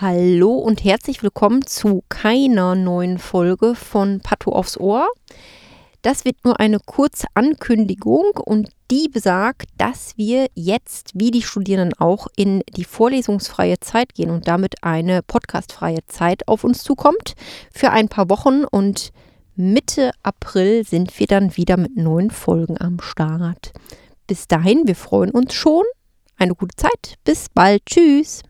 Hallo und herzlich willkommen zu keiner neuen Folge von Pato aufs Ohr. Das wird nur eine kurze Ankündigung und die besagt, dass wir jetzt, wie die Studierenden auch, in die vorlesungsfreie Zeit gehen und damit eine podcastfreie Zeit auf uns zukommt für ein paar Wochen und Mitte April sind wir dann wieder mit neuen Folgen am Start. Bis dahin, wir freuen uns schon. Eine gute Zeit. Bis bald. Tschüss.